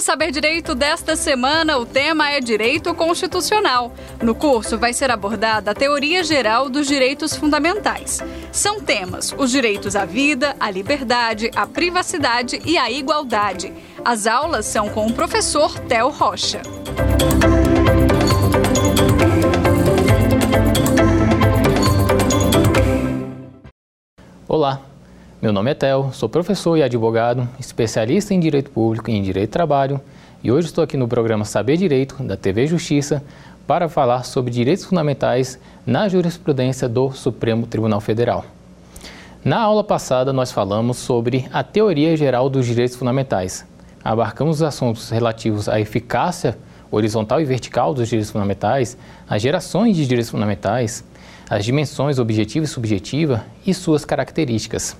No Saber Direito desta semana, o tema é Direito Constitucional. No curso vai ser abordada a teoria geral dos direitos fundamentais. São temas os direitos à vida, à liberdade, à privacidade e à igualdade. As aulas são com o professor Theo Rocha. Olá, meu nome é Tel, sou professor e advogado, especialista em Direito Público e em Direito do Trabalho e hoje estou aqui no programa Saber Direito da TV Justiça para falar sobre direitos fundamentais na jurisprudência do Supremo Tribunal Federal. Na aula passada nós falamos sobre a teoria geral dos direitos fundamentais. Abarcamos os assuntos relativos à eficácia horizontal e vertical dos direitos fundamentais, as gerações de direitos fundamentais, as dimensões objetiva e subjetiva e suas características.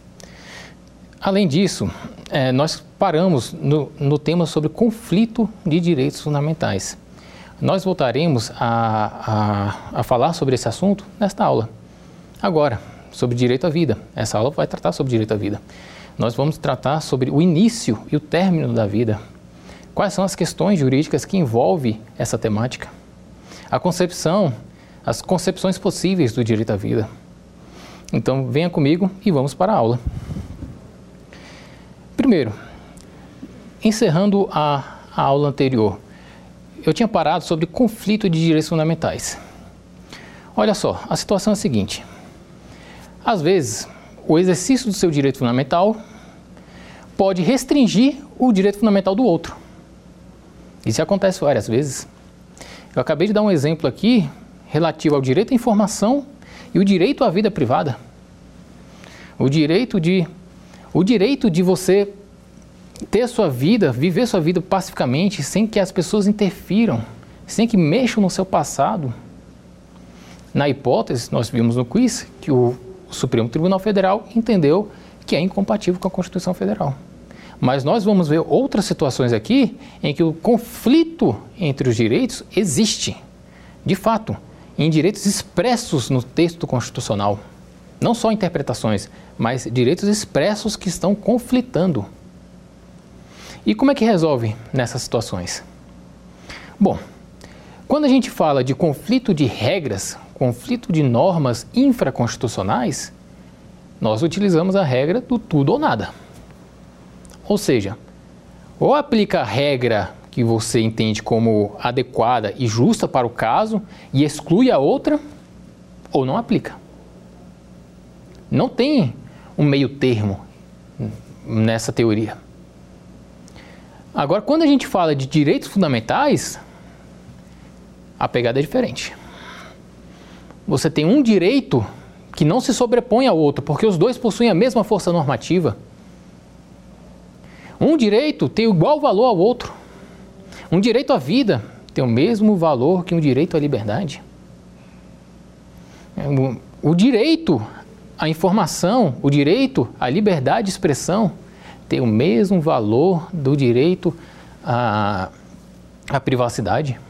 Além disso, é, nós paramos no, no, tema sobre conflito de direitos fundamentais. Nós voltaremos a, a, a falar sobre esse assunto nesta aula. Agora, sobre direito à vida. Essa aula vai tratar sobre direito à vida. Nós vamos tratar sobre o início e o término da vida. Quais são as questões jurídicas que envolvem essa temática? A concepção, as concepções possíveis do direito à vida. Então, venha comigo e vamos para a aula. Primeiro, encerrando a, a aula anterior, eu tinha parado sobre conflito de direitos fundamentais. Olha só, a situação é a seguinte: às vezes, o exercício do seu direito fundamental pode restringir o direito fundamental do outro. Isso acontece várias vezes. Eu acabei de dar um exemplo aqui relativo ao direito à informação e o direito à vida privada. O direito de o direito de você ter sua vida, viver sua vida pacificamente, sem que as pessoas interfiram, sem que mexam no seu passado. Na hipótese, nós vimos no quiz que o Supremo Tribunal Federal entendeu que é incompatível com a Constituição Federal. Mas nós vamos ver outras situações aqui em que o conflito entre os direitos existe, de fato, em direitos expressos no texto constitucional. Não só interpretações, mas direitos expressos que estão conflitando. E como é que resolve nessas situações? Bom, quando a gente fala de conflito de regras, conflito de normas infraconstitucionais, nós utilizamos a regra do tudo ou nada. Ou seja, ou aplica a regra que você entende como adequada e justa para o caso e exclui a outra, ou não aplica. Não tem um meio termo nessa teoria. Agora, quando a gente fala de direitos fundamentais, a pegada é diferente. Você tem um direito que não se sobrepõe ao outro, porque os dois possuem a mesma força normativa. Um direito tem igual valor ao outro. Um direito à vida tem o mesmo valor que um direito à liberdade. O direito a informação, o direito à liberdade de expressão tem o mesmo valor do direito à, à privacidade.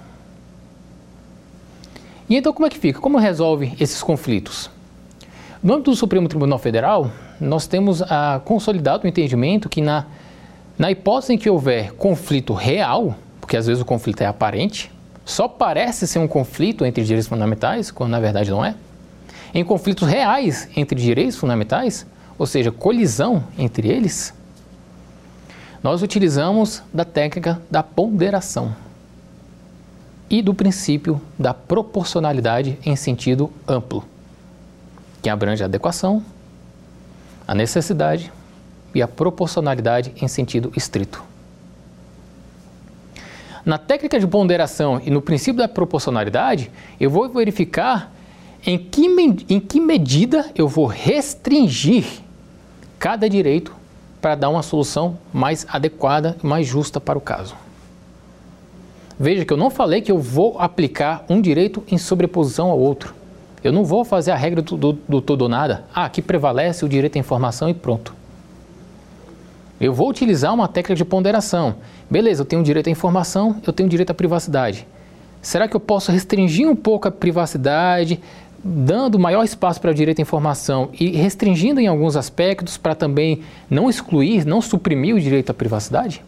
E então como é que fica? Como resolve esses conflitos? No âmbito do Supremo Tribunal Federal, nós temos ah, consolidado o entendimento que na, na hipótese em que houver conflito real, porque às vezes o conflito é aparente, só parece ser um conflito entre direitos fundamentais, quando na verdade não é, em conflitos reais entre direitos fundamentais, ou seja, colisão entre eles, nós utilizamos da técnica da ponderação e do princípio da proporcionalidade em sentido amplo, que abrange a adequação, a necessidade e a proporcionalidade em sentido estrito. Na técnica de ponderação e no princípio da proporcionalidade, eu vou verificar em que, em que medida eu vou restringir cada direito para dar uma solução mais adequada e mais justa para o caso. Veja que eu não falei que eu vou aplicar um direito em sobreposição ao outro. Eu não vou fazer a regra do, do, do todo ou nada. Ah, aqui prevalece o direito à informação e pronto. Eu vou utilizar uma técnica de ponderação. Beleza, eu tenho direito à informação, eu tenho direito à privacidade. Será que eu posso restringir um pouco a privacidade, dando maior espaço para o direito à informação e restringindo em alguns aspectos para também não excluir, não suprimir o direito à privacidade?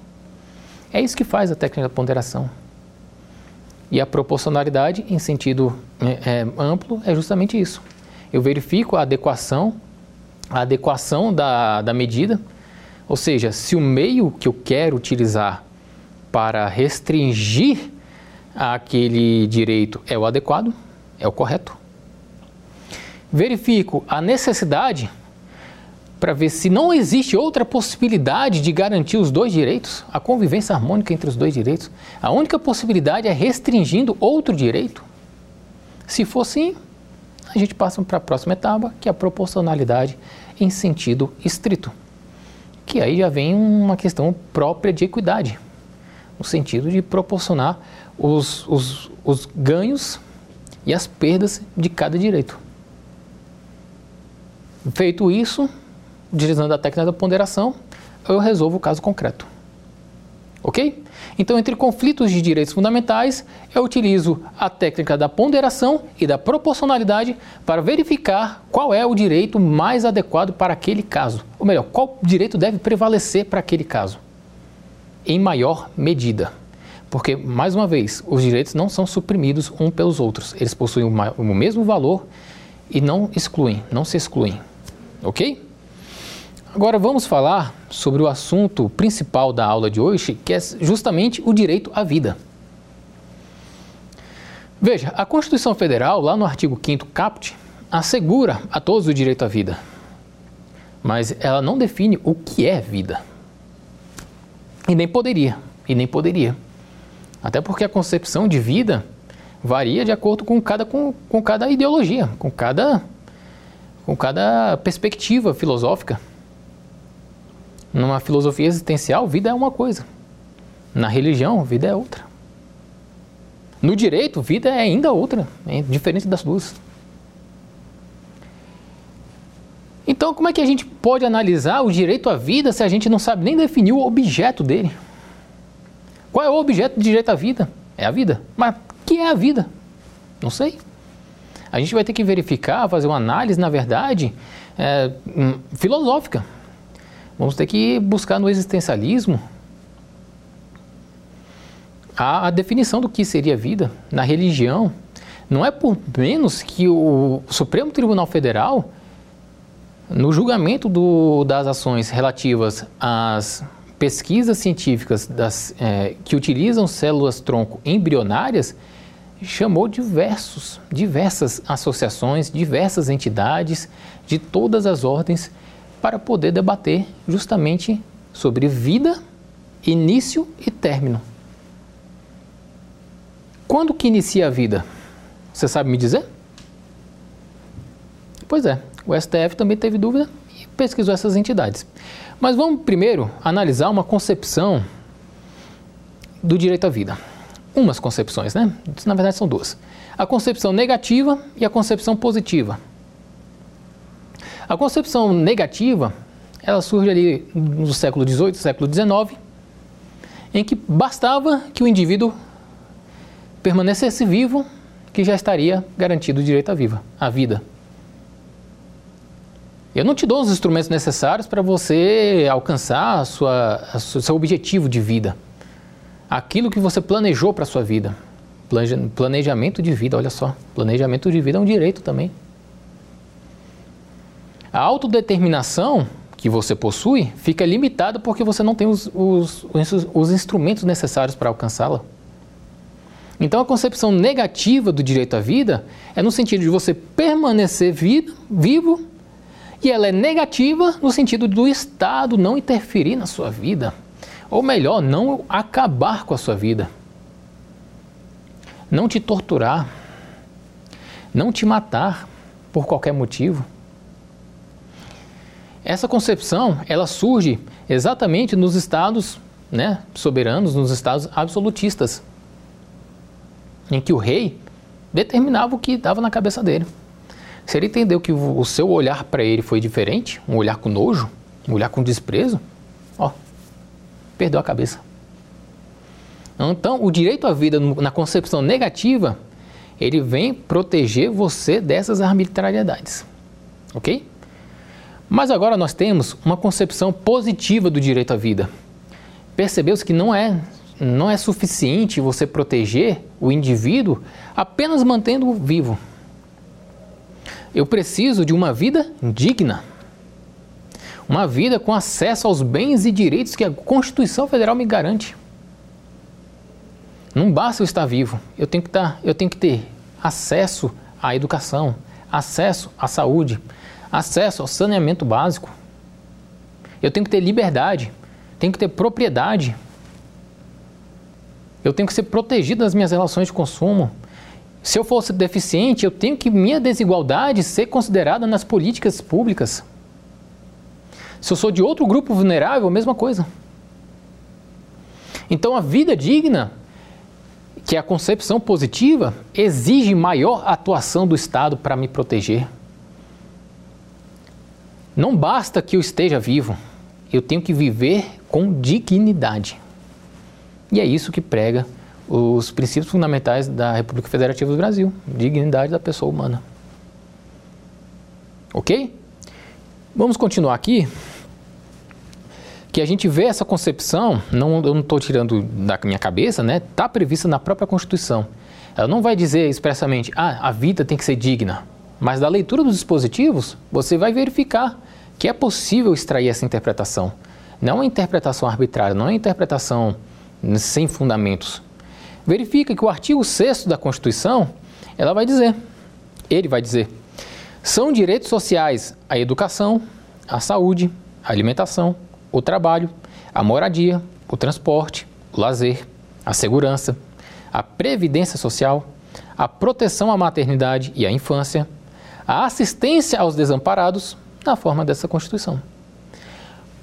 É isso que faz a técnica da ponderação. E a proporcionalidade, em sentido é, é, amplo, é justamente isso. Eu verifico a adequação, a adequação da, da medida, ou seja, se o meio que eu quero utilizar para restringir aquele direito é o adequado, é o correto. Verifico a necessidade para ver se não existe outra possibilidade de garantir os dois direitos, a convivência harmônica entre os dois direitos. A única possibilidade é restringindo outro direito. Se for sim, a gente passa para a próxima etapa, que é a proporcionalidade em sentido estrito. Que aí já vem uma questão própria de equidade, no sentido de proporcionar os, os, os ganhos e as perdas de cada direito. Feito isso, utilizando a técnica da ponderação, eu resolvo o caso concreto. Ok? Então, entre conflitos de direitos fundamentais, eu utilizo a técnica da ponderação e da proporcionalidade para verificar qual é o direito mais adequado para aquele caso. Ou melhor, qual direito deve prevalecer para aquele caso, em maior medida. Porque, mais uma vez, os direitos não são suprimidos um pelos outros. Eles possuem o mesmo valor e não excluem, não se excluem. Ok? Agora vamos falar sobre o assunto principal da aula de hoje, que é justamente o direito à vida. Veja, a Constituição Federal, lá no artigo 5 caput, assegura a todos o direito à vida. Mas ela não define o que é vida. E nem poderia, e nem poderia. Até porque a concepção de vida varia de acordo com cada, com, com cada ideologia, com cada, com cada perspectiva filosófica. Numa filosofia existencial, vida é uma coisa. Na religião, vida é outra. No direito, vida é ainda outra, é diferente das duas. Então, como é que a gente pode analisar o direito à vida se a gente não sabe nem definir o objeto dele? Qual é o objeto do direito à vida? É a vida. Mas o que é a vida? Não sei. A gente vai ter que verificar, fazer uma análise, na verdade, é, hum, filosófica. Vamos ter que buscar no existencialismo a, a definição do que seria vida na religião. Não é por menos que o Supremo Tribunal Federal, no julgamento do, das ações relativas às pesquisas científicas das, é, que utilizam células-tronco embrionárias, chamou diversos, diversas associações, diversas entidades de todas as ordens para poder debater justamente sobre vida, início e término. Quando que inicia a vida? Você sabe me dizer? Pois é, o STF também teve dúvida e pesquisou essas entidades. Mas vamos primeiro analisar uma concepção do direito à vida. Umas concepções, né? Na verdade são duas. A concepção negativa e a concepção positiva. A concepção negativa, ela surge ali no século XVIII, século XIX, em que bastava que o indivíduo permanecesse vivo, que já estaria garantido o direito à, viva, à vida. Eu não te dou os instrumentos necessários para você alcançar a sua, a seu objetivo de vida. Aquilo que você planejou para a sua vida. Planejamento de vida, olha só. Planejamento de vida é um direito também. A autodeterminação que você possui fica limitada porque você não tem os, os, os instrumentos necessários para alcançá-la. Então, a concepção negativa do direito à vida é no sentido de você permanecer vivo, e ela é negativa no sentido do Estado não interferir na sua vida, ou melhor, não acabar com a sua vida, não te torturar, não te matar por qualquer motivo. Essa concepção, ela surge exatamente nos estados né, soberanos, nos estados absolutistas, em que o rei determinava o que dava na cabeça dele. Se ele entendeu que o seu olhar para ele foi diferente, um olhar com nojo, um olhar com desprezo, perdeu a cabeça. Então, o direito à vida na concepção negativa, ele vem proteger você dessas arbitrariedades. Ok? Mas agora nós temos uma concepção positiva do direito à vida. Percebeu-se que não é não é suficiente você proteger o indivíduo apenas mantendo-o vivo. Eu preciso de uma vida digna. Uma vida com acesso aos bens e direitos que a Constituição Federal me garante. Não basta eu estar vivo, eu tenho que, estar, eu tenho que ter acesso à educação, acesso à saúde, acesso ao saneamento básico. Eu tenho que ter liberdade, tenho que ter propriedade. Eu tenho que ser protegido das minhas relações de consumo. Se eu fosse deficiente, eu tenho que minha desigualdade ser considerada nas políticas públicas. Se eu sou de outro grupo vulnerável, a mesma coisa. Então a vida digna, que é a concepção positiva, exige maior atuação do Estado para me proteger. Não basta que eu esteja vivo, eu tenho que viver com dignidade. E é isso que prega os princípios fundamentais da República Federativa do Brasil, dignidade da pessoa humana. Ok? Vamos continuar aqui. Que a gente vê essa concepção, não, eu não estou tirando da minha cabeça, né? Está prevista na própria Constituição. Ela não vai dizer expressamente, ah, a vida tem que ser digna. Mas da leitura dos dispositivos, você vai verificar que é possível extrair essa interpretação. Não é interpretação arbitrária, não é interpretação sem fundamentos. Verifica que o artigo 6 da Constituição, ela vai dizer, ele vai dizer, são direitos sociais a educação, a saúde, a alimentação, o trabalho, a moradia, o transporte, o lazer, a segurança, a previdência social, a proteção à maternidade e à infância, a assistência aos desamparados na forma dessa Constituição.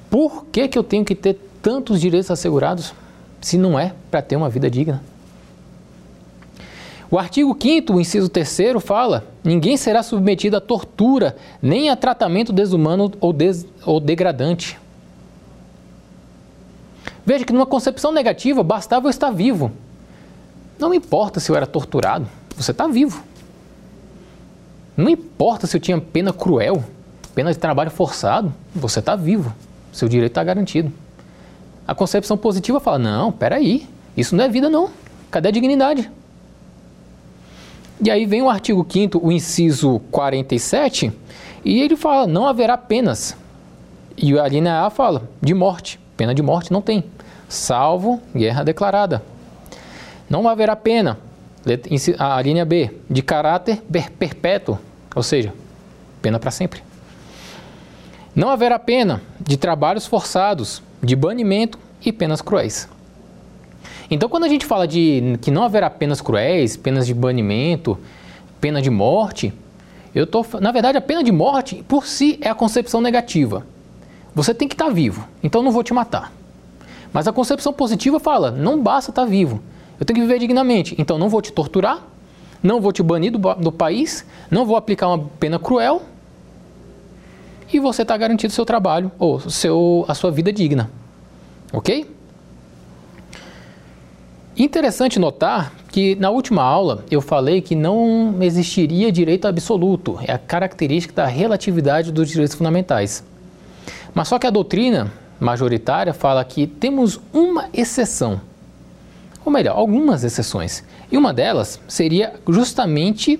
Por que, que eu tenho que ter tantos direitos assegurados se não é para ter uma vida digna? O artigo 5 o inciso 3 fala: ninguém será submetido a tortura, nem a tratamento desumano ou, des, ou degradante. Veja que numa concepção negativa bastava eu estar vivo. Não importa se eu era torturado, você está vivo. Não importa se eu tinha pena cruel, pena de trabalho forçado, você está vivo. Seu direito está garantido. A concepção positiva fala: não, peraí, isso não é vida, não. Cadê a dignidade? E aí vem o artigo 5, o inciso 47, e ele fala: não haverá penas. E a linha A fala: de morte. Pena de morte não tem, salvo guerra declarada. Não haverá pena. A linha B, de caráter perpétuo, ou seja, pena para sempre. Não haverá pena de trabalhos forçados, de banimento e penas cruéis. Então, quando a gente fala de que não haverá penas cruéis, penas de banimento, pena de morte, eu tô, na verdade, a pena de morte por si é a concepção negativa. Você tem que estar tá vivo, então não vou te matar. Mas a concepção positiva fala: não basta estar tá vivo, eu tenho que viver dignamente, então não vou te torturar, não vou te banir do, do país, não vou aplicar uma pena cruel e você está garantido seu trabalho ou seu, a sua vida digna. Ok? Interessante notar que na última aula eu falei que não existiria direito absoluto, é a característica da relatividade dos direitos fundamentais. Mas só que a doutrina majoritária fala que temos uma exceção, ou melhor, algumas exceções. E uma delas seria justamente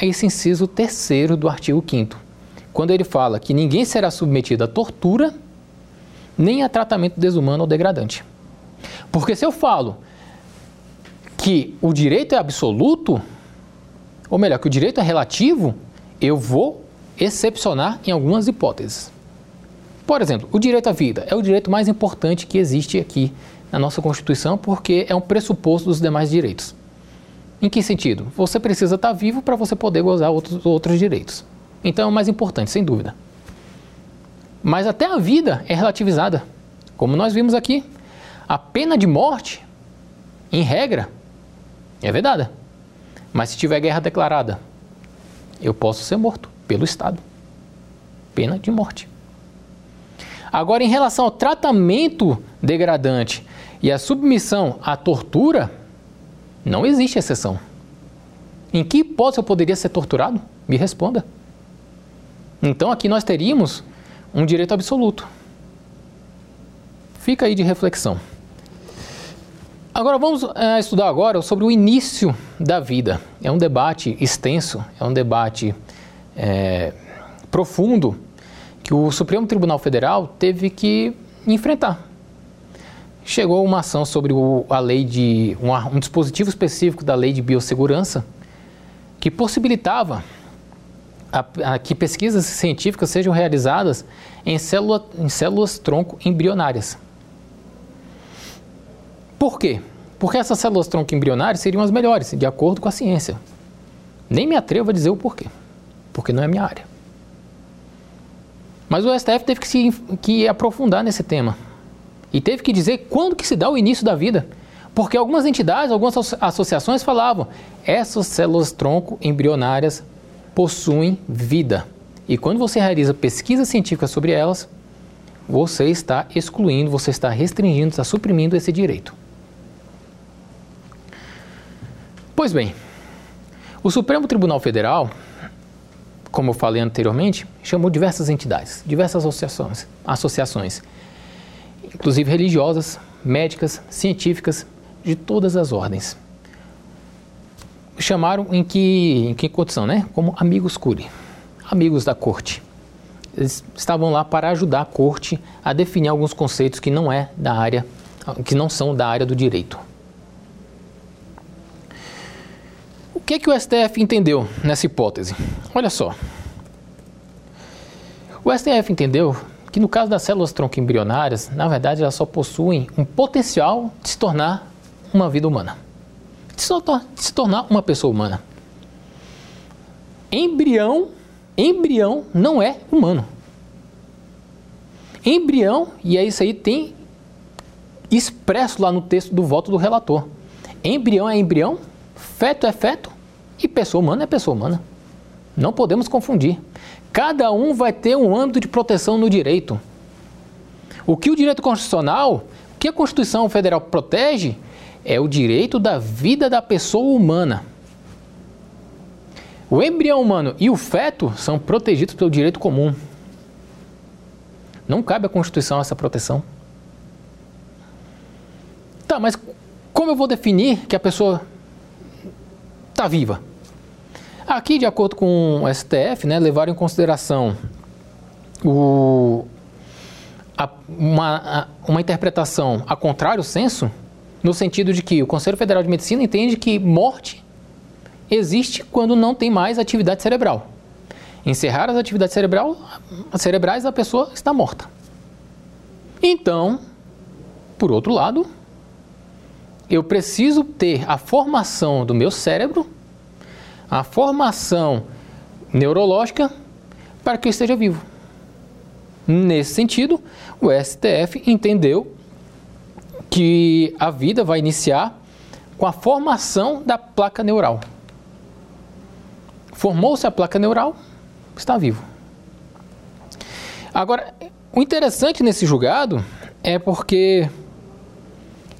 esse inciso terceiro do artigo 5 quando ele fala que ninguém será submetido a tortura nem a tratamento desumano ou degradante. Porque se eu falo que o direito é absoluto, ou melhor, que o direito é relativo, eu vou excepcionar em algumas hipóteses. Por exemplo, o direito à vida é o direito mais importante que existe aqui na nossa Constituição porque é um pressuposto dos demais direitos. Em que sentido? Você precisa estar vivo para você poder gozar outros, outros direitos. Então é o mais importante, sem dúvida. Mas até a vida é relativizada. Como nós vimos aqui, a pena de morte, em regra, é vedada. Mas se tiver guerra declarada, eu posso ser morto pelo Estado. Pena de morte. Agora, em relação ao tratamento degradante e a submissão à tortura, não existe exceção. Em que hipótese eu poderia ser torturado? Me responda. Então, aqui nós teríamos um direito absoluto. Fica aí de reflexão. Agora vamos é, estudar agora sobre o início da vida. É um debate extenso, é um debate é, profundo que o Supremo Tribunal Federal teve que enfrentar. Chegou uma ação sobre o, a lei de um, um dispositivo específico da lei de biossegurança que possibilitava a, a, que pesquisas científicas sejam realizadas em, célula, em células tronco embrionárias. Por quê? Porque essas células tronco embrionárias seriam as melhores, de acordo com a ciência. Nem me atrevo a dizer o porquê, porque não é minha área. Mas o STF teve que se que aprofundar nesse tema e teve que dizer quando que se dá o início da vida. Porque algumas entidades, algumas associações falavam, essas células tronco embrionárias possuem vida. E quando você realiza pesquisa científica sobre elas, você está excluindo, você está restringindo, está suprimindo esse direito. Pois bem, o Supremo Tribunal Federal, como eu falei anteriormente, chamou diversas entidades, diversas associações, associações inclusive religiosas, médicas, científicas, de todas as ordens. Chamaram em que, em que condição, né? Como amigos curi, amigos da corte. Eles estavam lá para ajudar a corte a definir alguns conceitos que não é da área, que não são da área do direito. O que, que o STF entendeu nessa hipótese? Olha só. O STF entendeu que no caso das células tronco embrionárias, na verdade elas só possuem um potencial de se tornar uma vida humana, de se tornar uma pessoa humana. Embrião, embrião não é humano. Embrião, e é isso aí tem expresso lá no texto do voto do relator. Embrião é embrião, feto é feto e pessoa humana é pessoa humana. Não podemos confundir. Cada um vai ter um âmbito de proteção no direito. O que o direito constitucional, o que a Constituição Federal protege, é o direito da vida da pessoa humana. O embrião humano e o feto são protegidos pelo direito comum. Não cabe à Constituição essa proteção. Tá, mas como eu vou definir que a pessoa está viva? Aqui, de acordo com o STF, né, levaram em consideração o, a, uma, a, uma interpretação a contrário senso, no sentido de que o Conselho Federal de Medicina entende que morte existe quando não tem mais atividade cerebral. Encerrar as atividades cerebral, cerebrais, a pessoa está morta. Então, por outro lado, eu preciso ter a formação do meu cérebro a formação neurológica para que esteja vivo. Nesse sentido, o STF entendeu que a vida vai iniciar com a formação da placa neural. Formou-se a placa neural, está vivo. Agora, o interessante nesse julgado é porque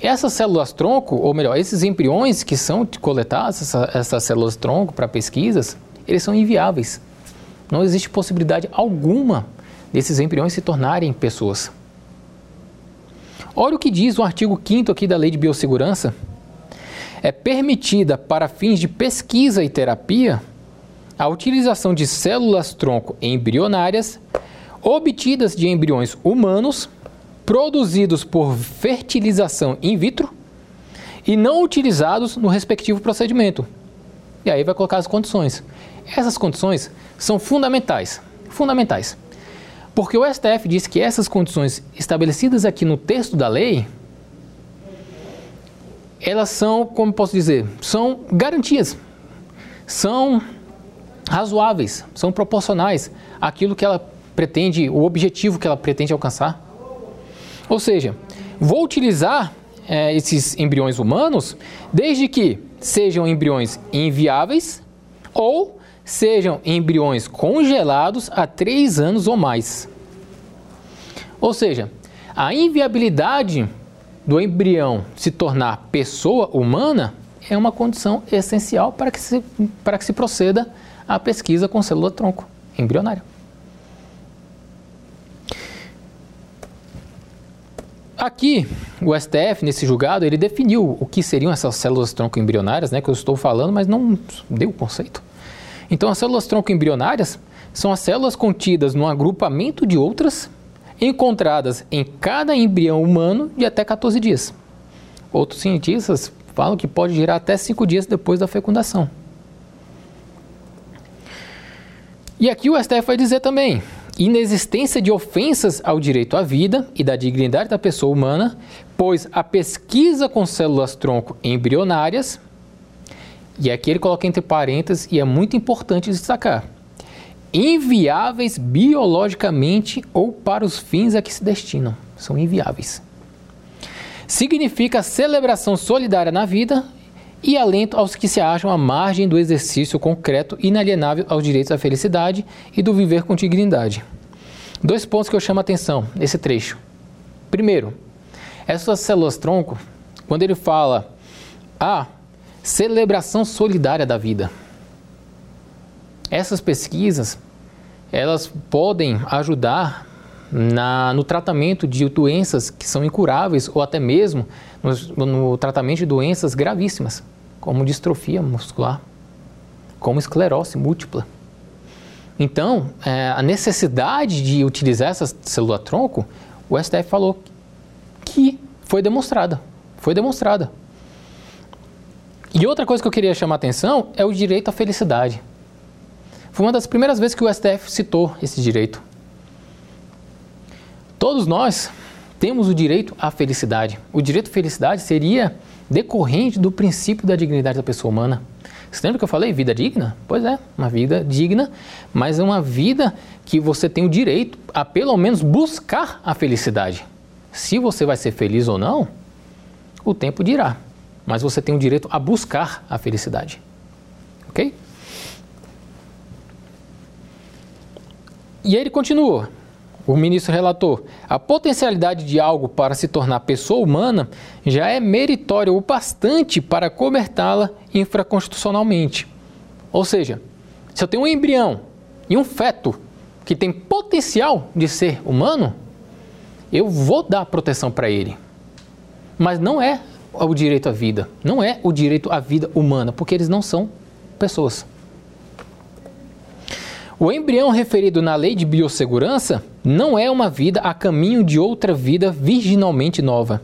essas células tronco, ou melhor, esses embriões que são coletados, essa, essas células tronco para pesquisas, eles são inviáveis. Não existe possibilidade alguma desses embriões se tornarem pessoas. Olha o que diz o artigo 5 aqui da Lei de Biossegurança. É permitida para fins de pesquisa e terapia a utilização de células tronco embrionárias obtidas de embriões humanos produzidos por fertilização in vitro e não utilizados no respectivo procedimento. E aí vai colocar as condições. Essas condições são fundamentais, fundamentais. Porque o STF diz que essas condições estabelecidas aqui no texto da lei, elas são, como posso dizer, são garantias, são razoáveis, são proporcionais àquilo que ela pretende, o objetivo que ela pretende alcançar. Ou seja, vou utilizar é, esses embriões humanos desde que sejam embriões inviáveis ou sejam embriões congelados há três anos ou mais. Ou seja, a inviabilidade do embrião se tornar pessoa humana é uma condição essencial para que se, para que se proceda à pesquisa com célula-tronco embrionária. Aqui, o STF, nesse julgado, ele definiu o que seriam essas células tronco embrionárias, né, que eu estou falando, mas não deu o conceito. Então, as células tronco embrionárias são as células contidas num agrupamento de outras, encontradas em cada embrião humano de até 14 dias. Outros cientistas falam que pode girar até 5 dias depois da fecundação. E aqui o STF vai dizer também: inexistência de ofensas ao direito à vida e da dignidade da pessoa humana, pois a pesquisa com células-tronco embrionárias, e aqui ele coloca entre parênteses, e é muito importante destacar, inviáveis biologicamente ou para os fins a que se destinam. São inviáveis. Significa celebração solidária na vida e alento aos que se acham à margem do exercício concreto inalienável aos direitos à felicidade e do viver com dignidade. Dois pontos que eu chamo a atenção nesse trecho. Primeiro, essas células-tronco, quando ele fala a celebração solidária da vida, essas pesquisas elas podem ajudar na, no tratamento de doenças que são incuráveis ou até mesmo no, no tratamento de doenças gravíssimas, como distrofia muscular, como esclerose múltipla. Então, é, a necessidade de utilizar essa célula-tronco, o STF falou que foi demonstrada. Foi demonstrada. E outra coisa que eu queria chamar a atenção é o direito à felicidade. Foi uma das primeiras vezes que o STF citou esse direito. Todos nós temos o direito à felicidade. O direito à felicidade seria decorrente do princípio da dignidade da pessoa humana. Você lembra que eu falei vida digna? Pois é, uma vida digna, mas é uma vida que você tem o direito a pelo menos buscar a felicidade. Se você vai ser feliz ou não, o tempo dirá. Mas você tem o direito a buscar a felicidade. Ok? E aí ele continuou. O ministro relatou: a potencialidade de algo para se tornar pessoa humana já é meritória o bastante para cobertá-la infraconstitucionalmente. Ou seja, se eu tenho um embrião e um feto que tem potencial de ser humano, eu vou dar proteção para ele. Mas não é o direito à vida, não é o direito à vida humana, porque eles não são pessoas. O embrião referido na lei de biossegurança não é uma vida a caminho de outra vida virginalmente nova,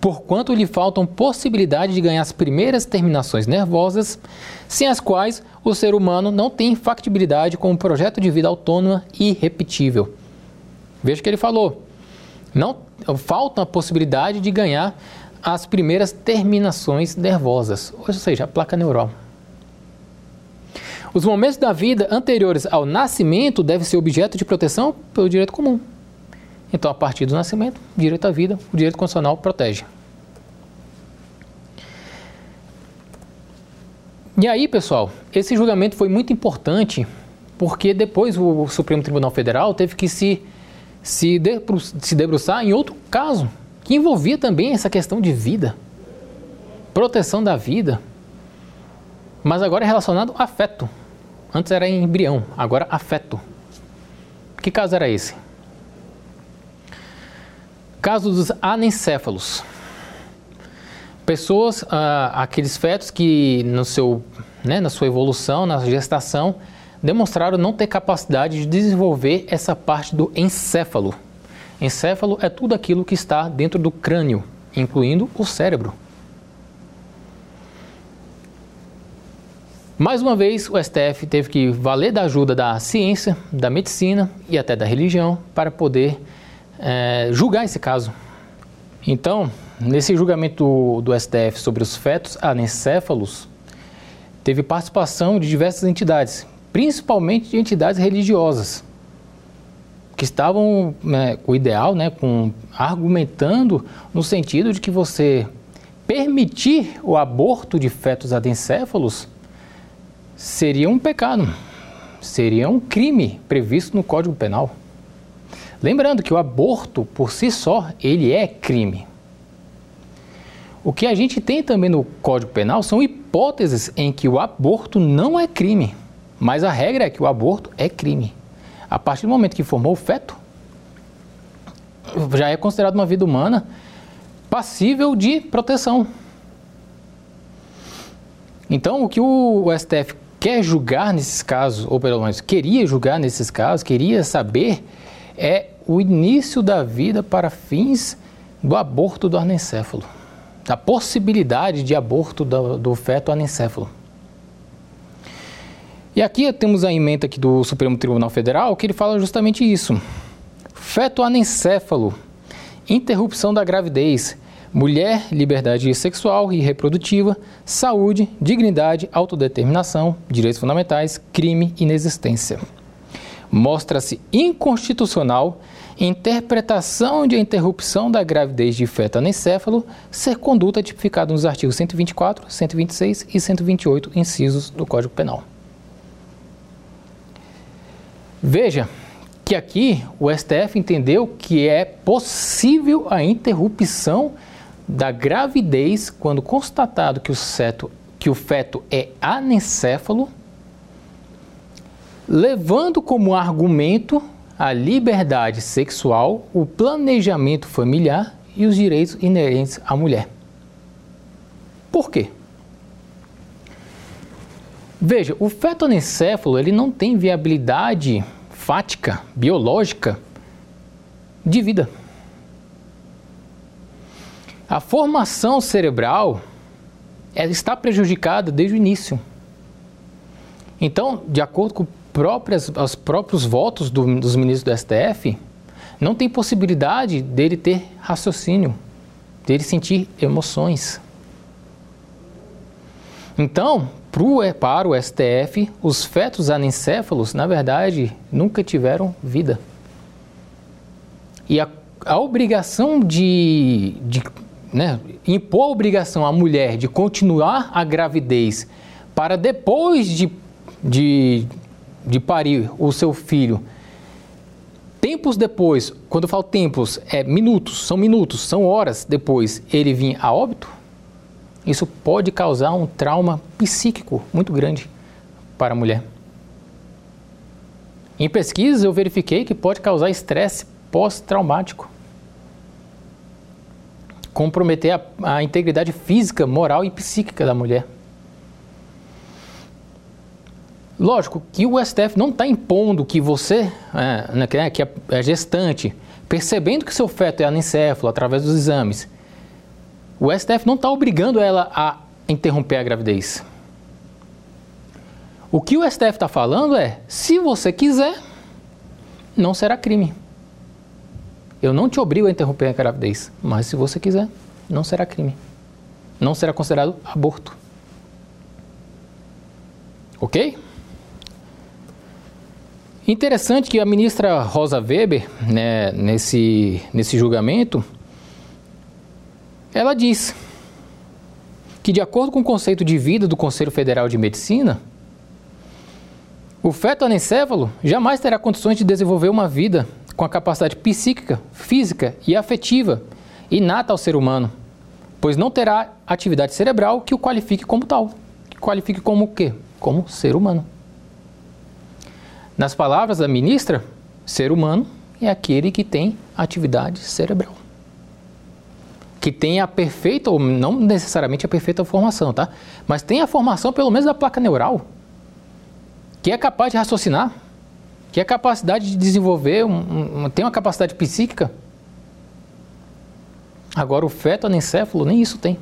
porquanto lhe faltam possibilidade de ganhar as primeiras terminações nervosas, sem as quais o ser humano não tem factibilidade com um projeto de vida autônoma e repetível. Veja o que ele falou. Não falta a possibilidade de ganhar as primeiras terminações nervosas, ou seja, a placa neural. Os momentos da vida anteriores ao nascimento devem ser objeto de proteção pelo direito comum. Então, a partir do nascimento, direito à vida, o direito constitucional protege. E aí, pessoal, esse julgamento foi muito importante porque depois o Supremo Tribunal Federal teve que se, se, se debruçar em outro caso que envolvia também essa questão de vida, proteção da vida, mas agora é relacionado a afeto. Antes era embrião, agora afeto. Que caso era esse? Caso dos anencéfalos. Pessoas, ah, aqueles fetos que no seu, né, na sua evolução, na gestação, demonstraram não ter capacidade de desenvolver essa parte do encéfalo. Encéfalo é tudo aquilo que está dentro do crânio, incluindo o cérebro. Mais uma vez, o STF teve que valer da ajuda da ciência, da medicina e até da religião para poder é, julgar esse caso. Então, nesse julgamento do, do STF sobre os fetos anencéfalos, teve participação de diversas entidades, principalmente de entidades religiosas, que estavam né, o ideal, né, com, argumentando no sentido de que você permitir o aborto de fetos anencéfalos seria um pecado, seria um crime previsto no Código Penal. Lembrando que o aborto por si só, ele é crime. O que a gente tem também no Código Penal são hipóteses em que o aborto não é crime, mas a regra é que o aborto é crime. A partir do momento que formou o feto, já é considerado uma vida humana passível de proteção. Então, o que o STF quer julgar nesses casos, ou pelo menos queria julgar nesses casos, queria saber, é o início da vida para fins do aborto do anencéfalo, da possibilidade de aborto do, do feto anencéfalo. E aqui temos a emenda aqui do Supremo Tribunal Federal que ele fala justamente isso. Feto anencéfalo, interrupção da gravidez, mulher, liberdade sexual e reprodutiva, saúde, dignidade, autodeterminação, direitos fundamentais, crime, inexistência. Mostra-se inconstitucional interpretação de interrupção da gravidez de feto anencéfalo ser conduta tipificada nos artigos 124, 126 e 128, incisos do Código Penal. Veja, que aqui o STF entendeu que é possível a interrupção da gravidez quando constatado que o, feto, que o feto é anencéfalo, levando como argumento a liberdade sexual, o planejamento familiar e os direitos inerentes à mulher. Por quê? Veja, o feto anencéfalo ele não tem viabilidade fática, biológica de vida. A formação cerebral está prejudicada desde o início. Então, de acordo com próprias, os próprios votos do, dos ministros do STF, não tem possibilidade dele ter raciocínio, dele sentir emoções. Então, para o STF, os fetos anencéfalos, na verdade, nunca tiveram vida. E a, a obrigação de, de né, impor a obrigação à mulher de continuar a gravidez para depois de, de, de parir o seu filho, tempos depois, quando eu falo tempos, é minutos, são minutos, são horas depois, ele vir a óbito, isso pode causar um trauma psíquico muito grande para a mulher. Em pesquisas eu verifiquei que pode causar estresse pós-traumático, comprometer a, a, integridade física, moral e psíquica da mulher. Lógico que o STF não está impondo que você, é, né, que é gestante, percebendo que seu feto é anencéfalo através dos exames, o STF não está obrigando ela a interromper a gravidez. O que o STF está falando é: se você quiser, não será crime. Eu não te obrigo a interromper a gravidez, mas se você quiser, não será crime. Não será considerado aborto. Ok? Interessante que a ministra Rosa Weber, né, nesse, nesse julgamento, ela diz que, de acordo com o conceito de vida do Conselho Federal de Medicina, o feto anencéfalo jamais terá condições de desenvolver uma vida com a capacidade psíquica, física e afetiva inata ao ser humano, pois não terá atividade cerebral que o qualifique como tal, que qualifique como o quê? Como ser humano. Nas palavras da ministra, ser humano é aquele que tem atividade cerebral que tem a perfeita, ou não necessariamente a perfeita formação, tá? Mas tem a formação pelo menos da placa neural, que é capaz de raciocinar, que é capacidade de desenvolver, um, um, tem uma capacidade psíquica. Agora o feto anencéfalo nem isso tem.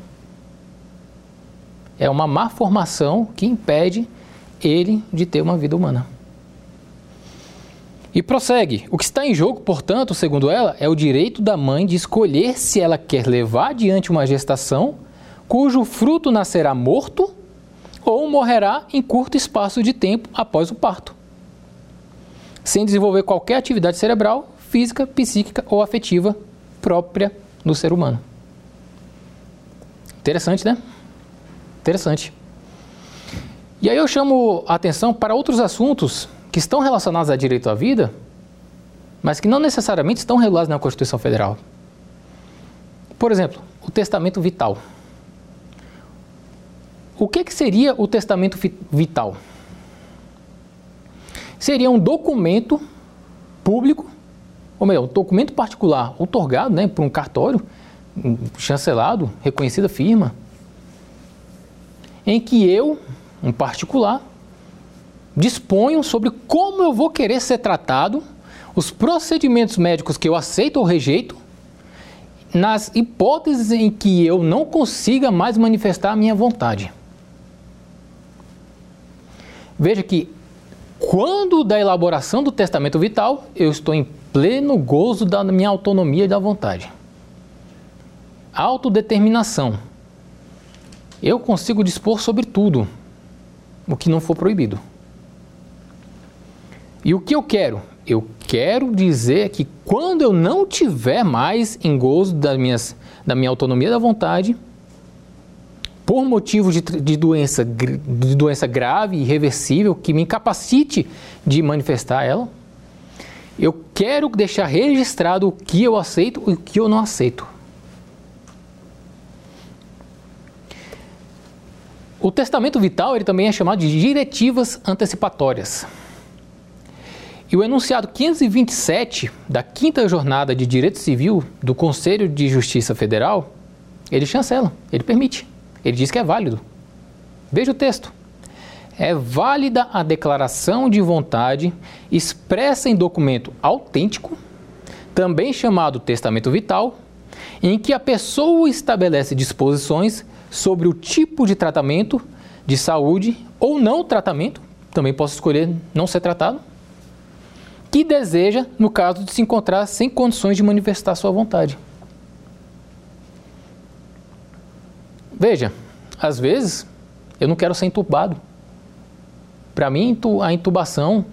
É uma má formação que impede ele de ter uma vida humana. E prossegue. O que está em jogo, portanto, segundo ela, é o direito da mãe de escolher se ela quer levar adiante uma gestação cujo fruto nascerá morto ou morrerá em curto espaço de tempo após o parto, sem desenvolver qualquer atividade cerebral, física, psíquica ou afetiva própria do ser humano. Interessante, né? Interessante. E aí eu chamo a atenção para outros assuntos que estão relacionados a direito à vida, mas que não necessariamente estão regulados na Constituição Federal. Por exemplo, o testamento vital. O que, que seria o testamento vital? Seria um documento público ou melhor, um documento particular otorgado né, por um cartório, chancelado, reconhecida firma, em que eu, um particular, disponho sobre como eu vou querer ser tratado, os procedimentos médicos que eu aceito ou rejeito, nas hipóteses em que eu não consiga mais manifestar a minha vontade. Veja que quando da elaboração do testamento vital, eu estou em pleno gozo da minha autonomia e da vontade. Autodeterminação. Eu consigo dispor sobre tudo, o que não for proibido. E o que eu quero? Eu quero dizer que quando eu não tiver mais em gozo das minhas, da minha autonomia e da vontade, por motivo de, de, doença, de doença grave e irreversível que me incapacite de manifestar ela, eu quero deixar registrado o que eu aceito e o que eu não aceito. O testamento vital ele também é chamado de diretivas antecipatórias. E o enunciado 527 da quinta jornada de Direito Civil do Conselho de Justiça Federal, ele chancela, ele permite, ele diz que é válido. Veja o texto é válida a declaração de vontade expressa em documento autêntico, também chamado testamento vital, em que a pessoa estabelece disposições sobre o tipo de tratamento de saúde ou não tratamento, também posso escolher não ser tratado, que deseja no caso de se encontrar sem condições de manifestar sua vontade. Veja, às vezes eu não quero ser entubado. Para mim, a intubação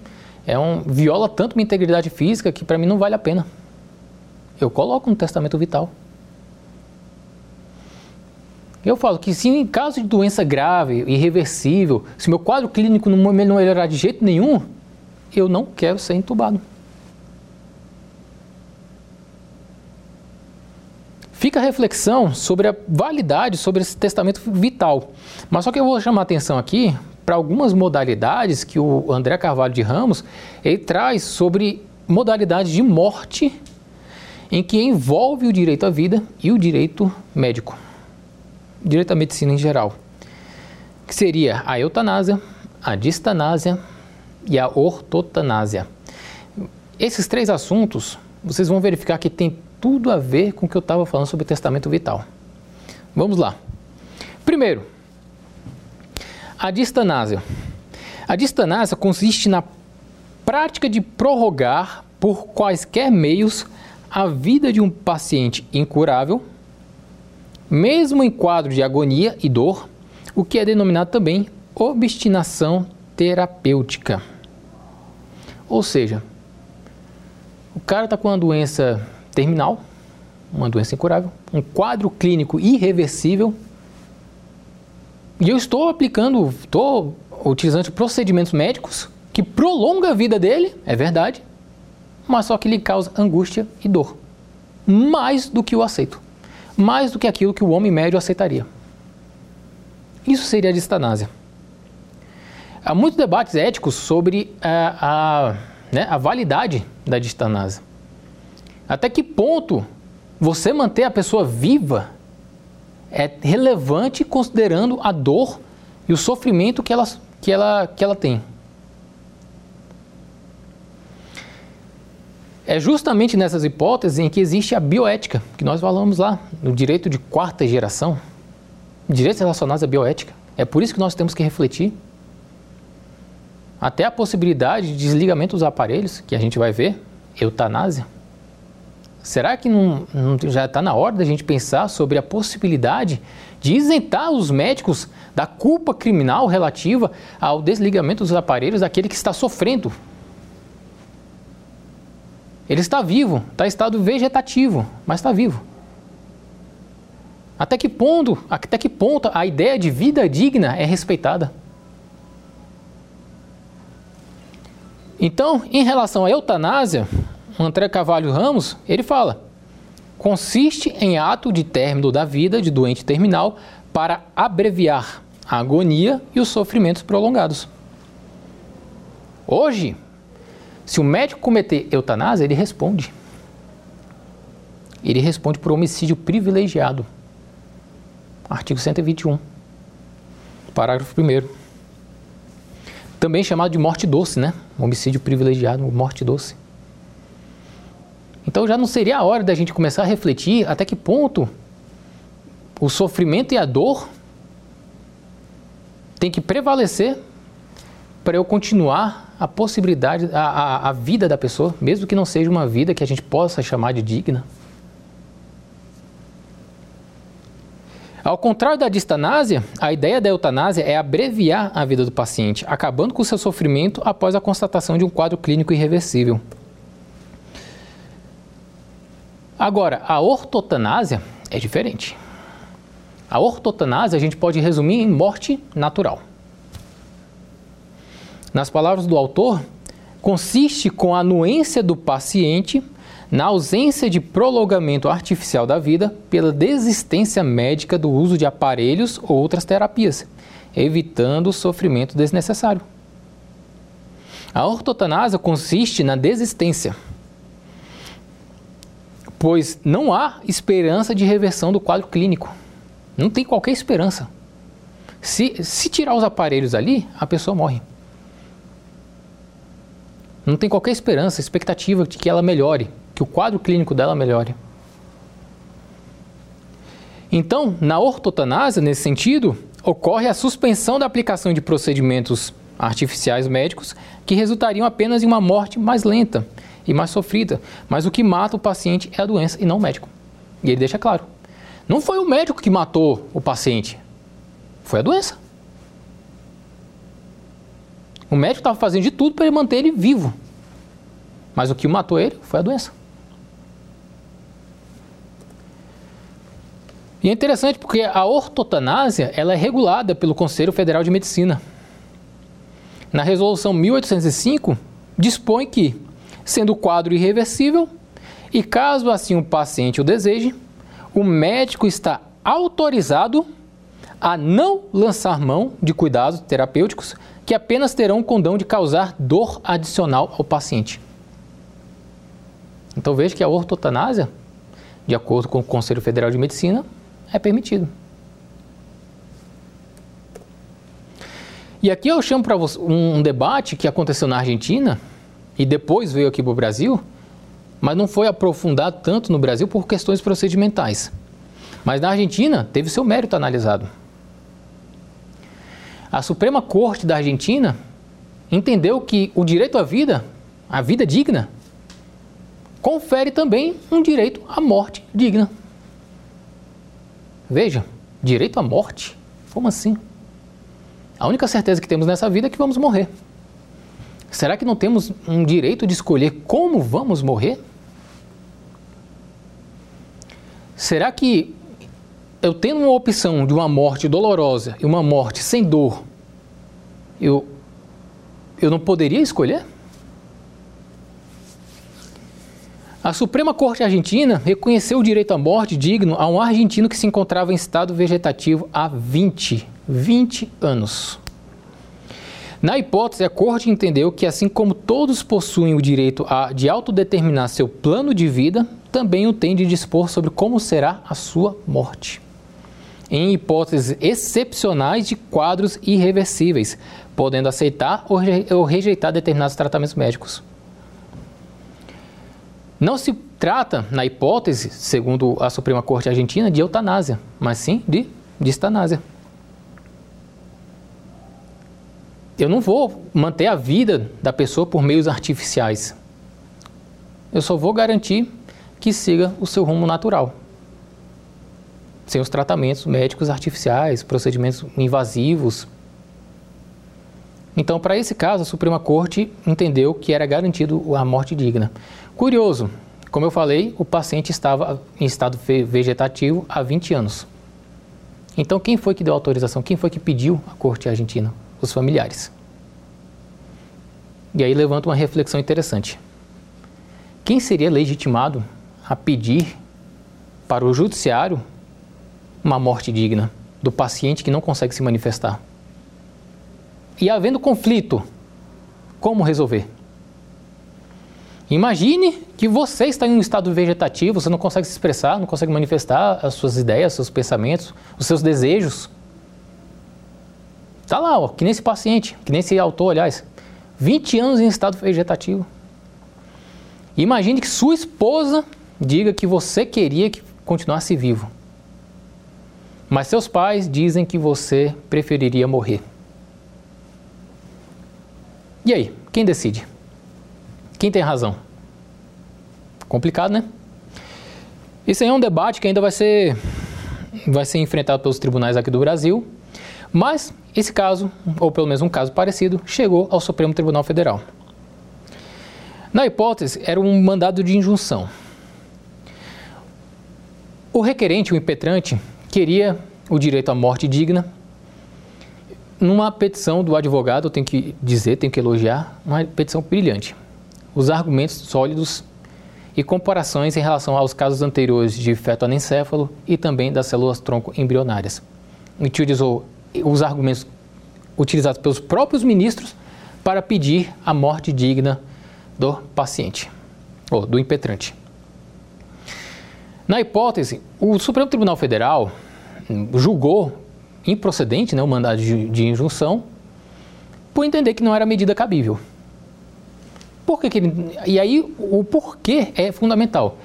é um, viola tanto minha integridade física que para mim não vale a pena. Eu coloco no testamento vital. Eu falo que se em caso de doença grave, irreversível, se meu quadro clínico não melhorar de jeito nenhum, eu não quero ser entubado. Fica a reflexão sobre a validade sobre esse testamento vital. Mas só que eu vou chamar atenção aqui para algumas modalidades que o André Carvalho de Ramos ele traz sobre modalidades de morte em que envolve o direito à vida e o direito médico, direito à medicina em geral, que seria a eutanásia, a distanásia e a ortotanásia. Esses três assuntos, vocês vão verificar que tem tudo a ver com o que eu estava falando sobre o testamento vital. Vamos lá. Primeiro, a distanásia. A distanásia consiste na prática de prorrogar por quaisquer meios a vida de um paciente incurável, mesmo em quadro de agonia e dor, o que é denominado também obstinação terapêutica. Ou seja, o cara está com uma doença terminal, uma doença incurável, um quadro clínico irreversível e eu estou aplicando, estou utilizando procedimentos médicos que prolongam a vida dele, é verdade, mas só que lhe causa angústia e dor. Mais do que o aceito. Mais do que aquilo que o homem médio aceitaria. Isso seria a distanásia. Há muitos debates éticos sobre a, a, né, a validade da distanásia. Até que ponto você manter a pessoa viva é relevante considerando a dor e o sofrimento que ela, que ela, que ela tem. É justamente nessas hipóteses em que existe a bioética, que nós falamos lá, no direito de quarta geração, direitos relacionados à bioética. É por isso que nós temos que refletir. Até a possibilidade de desligamento dos aparelhos, que a gente vai ver, eutanásia. Será que não, não já está na hora da gente pensar sobre a possibilidade de isentar os médicos da culpa criminal relativa ao desligamento dos aparelhos daquele que está sofrendo? Ele está vivo, está em estado vegetativo, mas está vivo. Até que ponto, até que ponto a ideia de vida digna é respeitada? Então, em relação à eutanásia, André Cavalho Ramos, ele fala: consiste em ato de término da vida de doente terminal para abreviar a agonia e os sofrimentos prolongados. Hoje, se o médico cometer eutanásia, ele responde. ele responde por homicídio privilegiado. Artigo 121, parágrafo 1. Também chamado de morte doce, né? Homicídio privilegiado, morte doce. Então já não seria a hora da gente começar a refletir até que ponto o sofrimento e a dor tem que prevalecer para eu continuar a possibilidade, a, a, a, vida da pessoa, mesmo que não seja uma vida que a gente possa chamar de digna. Ao contrário da distanásia, a ideia da eutanásia é abreviar a vida do paciente, acabando com o seu sofrimento após a constatação de um quadro clínico irreversível. Agora, a ortotanásia é diferente. A ortotanásia a gente pode resumir em morte natural. Nas palavras do autor, consiste com a anuência do paciente na ausência de prolongamento artificial da vida pela desistência médica do uso de aparelhos ou outras terapias, evitando o sofrimento desnecessário. A ortotanásia consiste na desistência, pois não há esperança de reversão do quadro clínico. Não tem qualquer esperança. Se, se tirar os aparelhos ali, a pessoa morre. Não tem qualquer esperança, expectativa de que ela melhore que o quadro clínico dela melhore. Então, na ortotanásia, nesse sentido, ocorre a suspensão da aplicação de procedimentos artificiais médicos que resultariam apenas em uma morte mais lenta e mais sofrida. Mas o que mata o paciente é a doença e não o médico. E ele deixa claro: não foi o médico que matou o paciente, foi a doença. O médico estava fazendo de tudo para ele manter ele vivo. Mas o que matou ele foi a doença. E é interessante porque a ortotanásia ela é regulada pelo Conselho Federal de Medicina. Na resolução 1805 dispõe que, sendo o quadro irreversível e caso assim o paciente o deseje, o médico está autorizado a não lançar mão de cuidados terapêuticos que apenas terão o condão de causar dor adicional ao paciente. Então veja que a ortotanásia, de acordo com o Conselho Federal de Medicina, é permitido. E aqui eu chamo para um debate que aconteceu na Argentina e depois veio aqui para o Brasil, mas não foi aprofundado tanto no Brasil por questões procedimentais. Mas na Argentina teve seu mérito analisado. A Suprema Corte da Argentina entendeu que o direito à vida, a vida digna, confere também um direito à morte digna. Veja, direito à morte? Como assim? A única certeza que temos nessa vida é que vamos morrer. Será que não temos um direito de escolher como vamos morrer? Será que eu tendo uma opção de uma morte dolorosa e uma morte sem dor, eu, eu não poderia escolher? A Suprema Corte Argentina reconheceu o direito à morte digno a um argentino que se encontrava em estado vegetativo há 20, 20 anos. Na hipótese, a Corte entendeu que, assim como todos possuem o direito a, de autodeterminar seu plano de vida, também o tem de dispor sobre como será a sua morte. Em hipóteses excepcionais de quadros irreversíveis, podendo aceitar ou rejeitar determinados tratamentos médicos. Não se trata, na hipótese, segundo a Suprema Corte Argentina, de eutanásia, mas sim de distanásia. Eu não vou manter a vida da pessoa por meios artificiais. Eu só vou garantir que siga o seu rumo natural. Sem os tratamentos médicos artificiais, procedimentos invasivos. Então, para esse caso, a Suprema Corte entendeu que era garantido a morte digna. Curioso, como eu falei, o paciente estava em estado vegetativo há 20 anos. Então, quem foi que deu autorização? Quem foi que pediu a corte argentina? Os familiares. E aí levanta uma reflexão interessante. Quem seria legitimado a pedir para o judiciário uma morte digna do paciente que não consegue se manifestar? E havendo conflito, como resolver? Imagine que você está em um estado vegetativo, você não consegue se expressar, não consegue manifestar as suas ideias, seus pensamentos, os seus desejos. Está lá, ó, que nem esse paciente, que nem esse autor, aliás, 20 anos em estado vegetativo. Imagine que sua esposa diga que você queria que continuasse vivo. Mas seus pais dizem que você preferiria morrer. E aí, quem decide? Quem tem razão? Complicado, né? Isso aí é um debate que ainda vai ser, vai ser enfrentado pelos tribunais aqui do Brasil, mas esse caso, ou pelo menos um caso parecido, chegou ao Supremo Tribunal Federal. Na hipótese, era um mandado de injunção. O requerente, o impetrante, queria o direito à morte digna. Numa petição do advogado, eu tenho que dizer, tenho que elogiar, uma petição brilhante os argumentos sólidos e comparações em relação aos casos anteriores de feto anencéfalo e também das células tronco embrionárias. Utilizou os argumentos utilizados pelos próprios ministros para pedir a morte digna do paciente, ou do impetrante. Na hipótese, o Supremo Tribunal Federal julgou improcedente né, o mandado de, de injunção por entender que não era medida cabível. Por que, que ele, e aí o porquê é fundamental.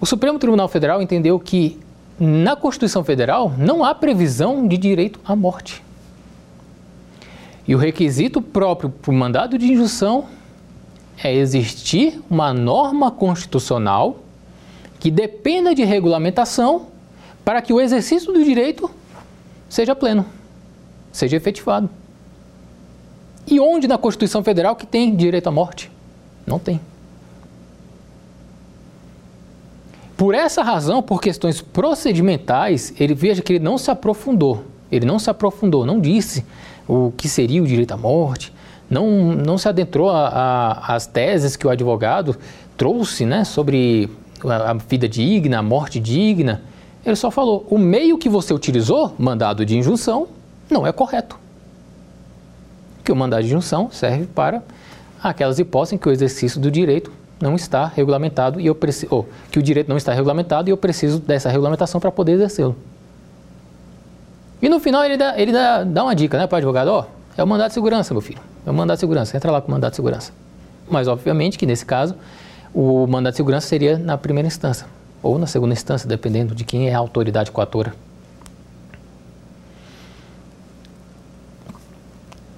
O Supremo Tribunal Federal entendeu que na Constituição Federal não há previsão de direito à morte. E o requisito próprio para o mandado de injunção é existir uma norma constitucional que dependa de regulamentação para que o exercício do direito seja pleno, seja efetivado. E onde na Constituição Federal que tem direito à morte? Não tem. Por essa razão, por questões procedimentais, ele veja que ele não se aprofundou. Ele não se aprofundou, não disse o que seria o direito à morte, não, não se adentrou às teses que o advogado trouxe né, sobre a, a vida digna, a morte digna. Ele só falou: o meio que você utilizou, mandado de injunção, não é correto que o mandado de injunção serve para aquelas hipóteses em que o exercício do direito não está regulamentado e eu preciso, ou que o direito não está regulamentado e eu preciso dessa regulamentação para poder exercê-lo. E no final ele dá, ele dá, dá uma dica né, para o advogado, ó, é o mandado de segurança, meu filho, é o mandado de segurança, entra lá com o mandado de segurança. Mas obviamente que nesse caso o mandado de segurança seria na primeira instância ou na segunda instância, dependendo de quem é a autoridade coatora.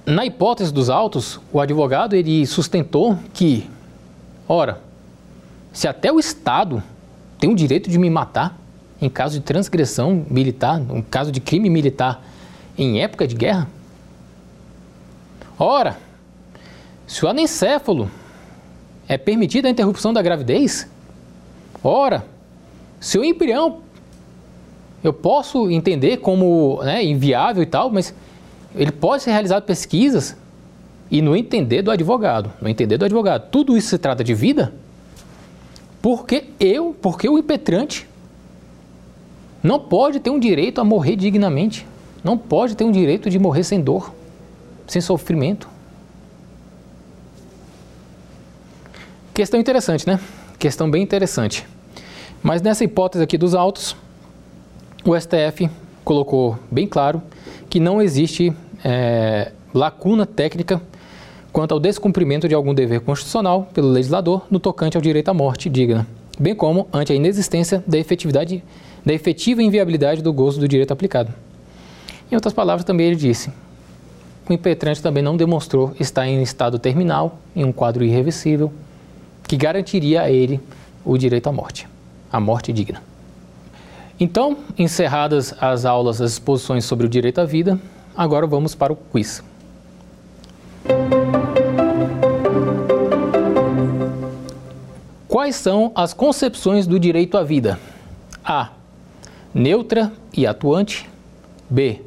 Na hipótese dos autos, o advogado ele sustentou que, ora, se até o Estado tem o direito de me matar em caso de transgressão militar, em caso de crime militar em época de guerra, ora, se o anencéfalo é permitida a interrupção da gravidez, ora, se o embrião eu posso entender como né, inviável e tal, mas ele pode ser realizado pesquisas e no entender do advogado, no entender do advogado, tudo isso se trata de vida, porque eu, porque o impetrante não pode ter um direito a morrer dignamente, não pode ter um direito de morrer sem dor, sem sofrimento. Questão interessante, né? Questão bem interessante. Mas nessa hipótese aqui dos autos, o STF colocou bem claro que não existe é, lacuna técnica quanto ao descumprimento de algum dever constitucional pelo legislador no tocante ao direito à morte digna, bem como ante a inexistência da efetividade da efetiva inviabilidade do gozo do direito aplicado. Em outras palavras, também ele disse: o impetrante também não demonstrou estar em estado terminal, em um quadro irreversível, que garantiria a ele o direito à morte, a morte digna. Então, encerradas as aulas, as exposições sobre o direito à vida, agora vamos para o quiz. Quais são as concepções do direito à vida? A. Neutra e atuante. B.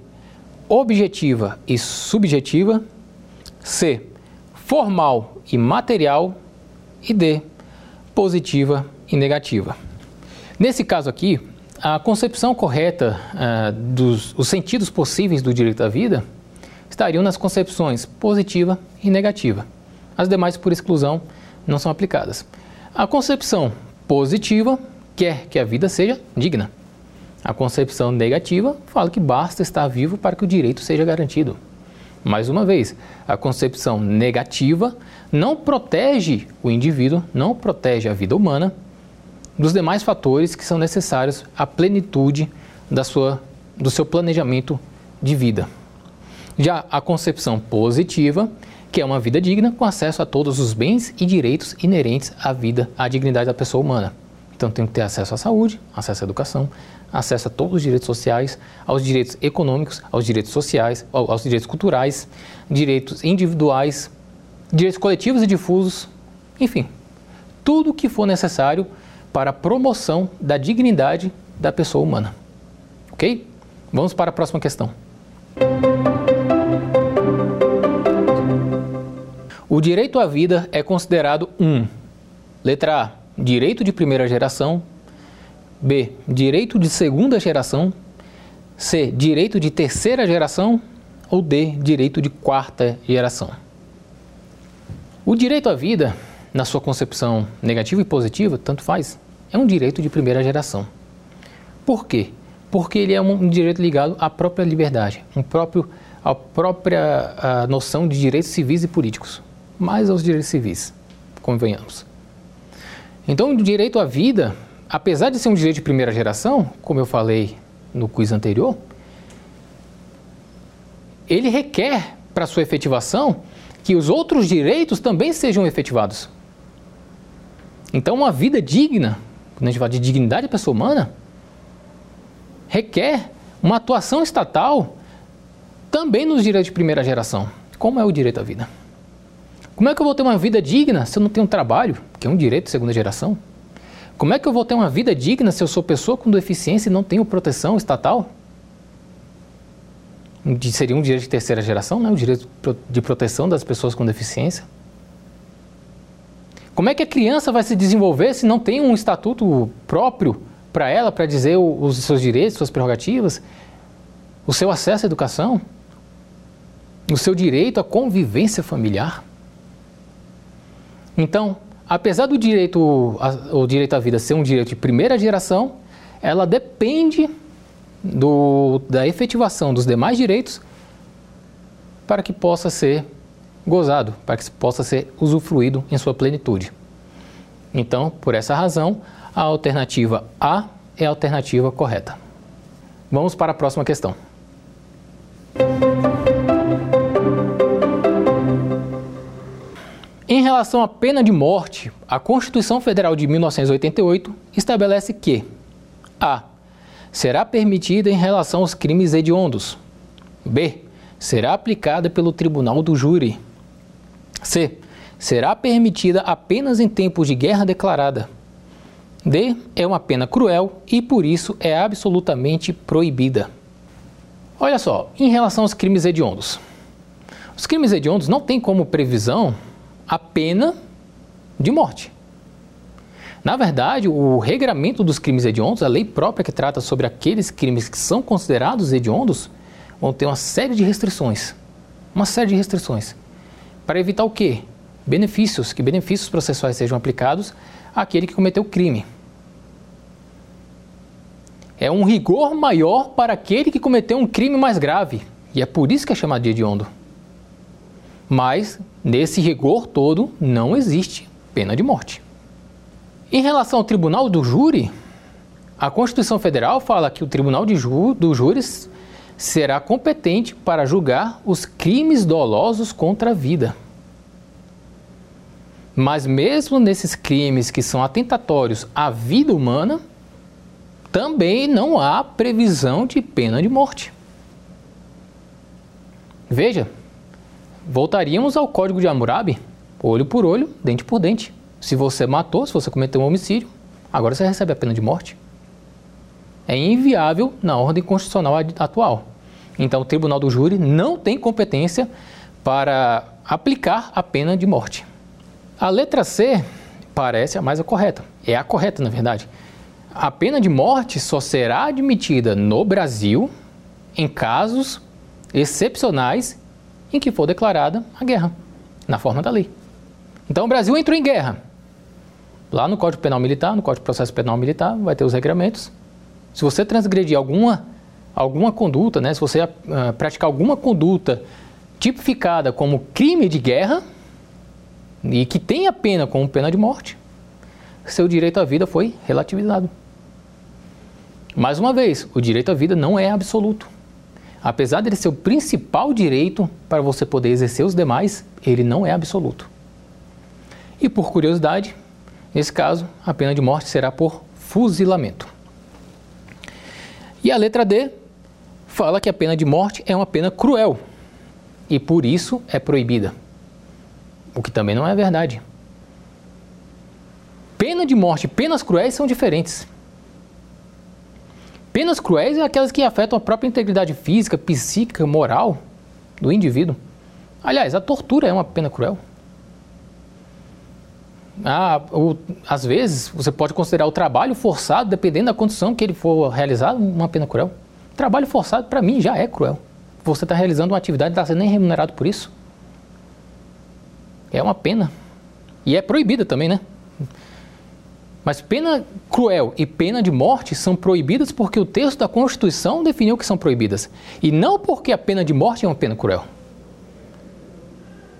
Objetiva e subjetiva. C. Formal e material. E D. Positiva e negativa. Nesse caso aqui, a concepção correta uh, dos os sentidos possíveis do direito à vida estariam nas concepções positiva e negativa. As demais, por exclusão, não são aplicadas. A concepção positiva quer que a vida seja digna. A concepção negativa fala que basta estar vivo para que o direito seja garantido. Mais uma vez, a concepção negativa não protege o indivíduo, não protege a vida humana dos demais fatores que são necessários à plenitude da sua, do seu planejamento de vida. Já a concepção positiva, que é uma vida digna com acesso a todos os bens e direitos inerentes à vida, à dignidade da pessoa humana. Então tem que ter acesso à saúde, acesso à educação, acesso a todos os direitos sociais, aos direitos econômicos, aos direitos sociais, aos direitos culturais, direitos individuais, direitos coletivos e difusos, enfim, tudo o que for necessário para a promoção da dignidade da pessoa humana. Ok? Vamos para a próxima questão. O direito à vida é considerado um. Letra A. Direito de primeira geração. B. Direito de segunda geração. C. Direito de terceira geração. Ou D. Direito de quarta geração. O direito à vida, na sua concepção negativa e positiva, tanto faz, é um direito de primeira geração. Por quê? Porque ele é um direito ligado à própria liberdade, um próprio, à própria à noção de direitos civis e políticos, mais aos direitos civis, convenhamos. Então, o direito à vida apesar de ser um direito de primeira geração, como eu falei no quiz anterior, ele requer para sua efetivação que os outros direitos também sejam efetivados. Então, uma vida digna, quando a gente fala de dignidade da pessoa humana, requer uma atuação estatal também nos direitos de primeira geração. Como é o direito à vida? Como é que eu vou ter uma vida digna se eu não tenho trabalho, que é um direito de segunda geração? Como é que eu vou ter uma vida digna se eu sou pessoa com deficiência e não tenho proteção estatal? Seria um direito de terceira geração, né? o direito de proteção das pessoas com deficiência. Como é que a criança vai se desenvolver se não tem um estatuto próprio para ela, para dizer os seus direitos, suas prerrogativas, o seu acesso à educação, o seu direito à convivência familiar? Então, apesar do direito, o direito à vida ser um direito de primeira geração, ela depende do, da efetivação dos demais direitos para que possa ser gozado, para que possa ser usufruído em sua plenitude. Então, por essa razão, a alternativa A é a alternativa correta. Vamos para a próxima questão. Em relação à pena de morte, a Constituição Federal de 1988 estabelece que A. Será permitida em relação aos crimes hediondos. B. Será aplicada pelo Tribunal do Júri. C. Será permitida apenas em tempos de guerra declarada. D. É uma pena cruel e por isso é absolutamente proibida. Olha só, em relação aos crimes hediondos. Os crimes hediondos não têm como previsão a pena de morte. Na verdade, o regramento dos crimes hediondos, a lei própria que trata sobre aqueles crimes que são considerados hediondos, vão ter uma série de restrições. Uma série de restrições. Para evitar o quê? Benefícios, que benefícios processuais sejam aplicados àquele que cometeu o crime. É um rigor maior para aquele que cometeu um crime mais grave. E é por isso que é chamado de hediondo. Mas, nesse rigor todo, não existe pena de morte. Em relação ao tribunal do júri, a Constituição Federal fala que o tribunal de jú do júris será competente para julgar os crimes dolosos contra a vida. Mas mesmo nesses crimes que são atentatórios à vida humana, também não há previsão de pena de morte. Veja, voltaríamos ao código de Hammurabi, olho por olho, dente por dente. Se você matou, se você cometeu um homicídio, agora você recebe a pena de morte. É inviável na ordem constitucional atual. Então, o tribunal do júri não tem competência para aplicar a pena de morte. A letra C parece a mais correta. É a correta, na verdade. A pena de morte só será admitida no Brasil em casos excepcionais em que for declarada a guerra, na forma da lei. Então o Brasil entrou em guerra. Lá no Código Penal Militar, no Código de Processo Penal Militar, vai ter os regramentos. Se você transgredir alguma, alguma conduta, né, se você uh, praticar alguma conduta tipificada como crime de guerra e que tenha pena como pena de morte, seu direito à vida foi relativizado. Mais uma vez, o direito à vida não é absoluto. Apesar de ser o principal direito para você poder exercer os demais, ele não é absoluto. E por curiosidade, nesse caso, a pena de morte será por fuzilamento. E a letra D fala que a pena de morte é uma pena cruel e por isso é proibida. O que também não é verdade. Pena de morte e penas cruéis são diferentes. Penas cruéis é aquelas que afetam a própria integridade física, psíquica, moral do indivíduo. Aliás, a tortura é uma pena cruel. Ah, o, às vezes, você pode considerar o trabalho forçado, dependendo da condição que ele for realizado, uma pena cruel. Trabalho forçado, para mim, já é cruel. Você está realizando uma atividade e não está sendo nem remunerado por isso. É uma pena. E é proibida também, né? Mas pena cruel e pena de morte são proibidas porque o texto da Constituição definiu que são proibidas. E não porque a pena de morte é uma pena cruel.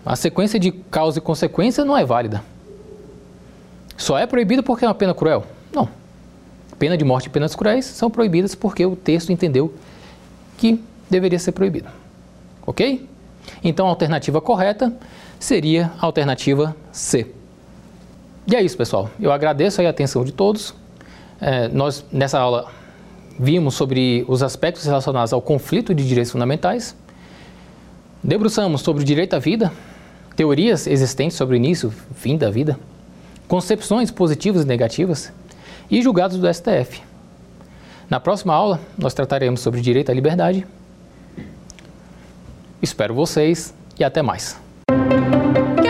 A sequência de causa e consequência não é válida. Só é proibida porque é uma pena cruel? Não. Pena de morte e penas cruéis são proibidas porque o texto entendeu que deveria ser proibido. Ok? Então a alternativa correta seria a alternativa C. E é isso, pessoal. Eu agradeço a atenção de todos. É, nós, nessa aula, vimos sobre os aspectos relacionados ao conflito de direitos fundamentais. Debruçamos sobre o direito à vida, teorias existentes sobre o início e fim da vida, concepções positivas e negativas e julgados do STF. Na próxima aula, nós trataremos sobre direito à liberdade. Espero vocês e até mais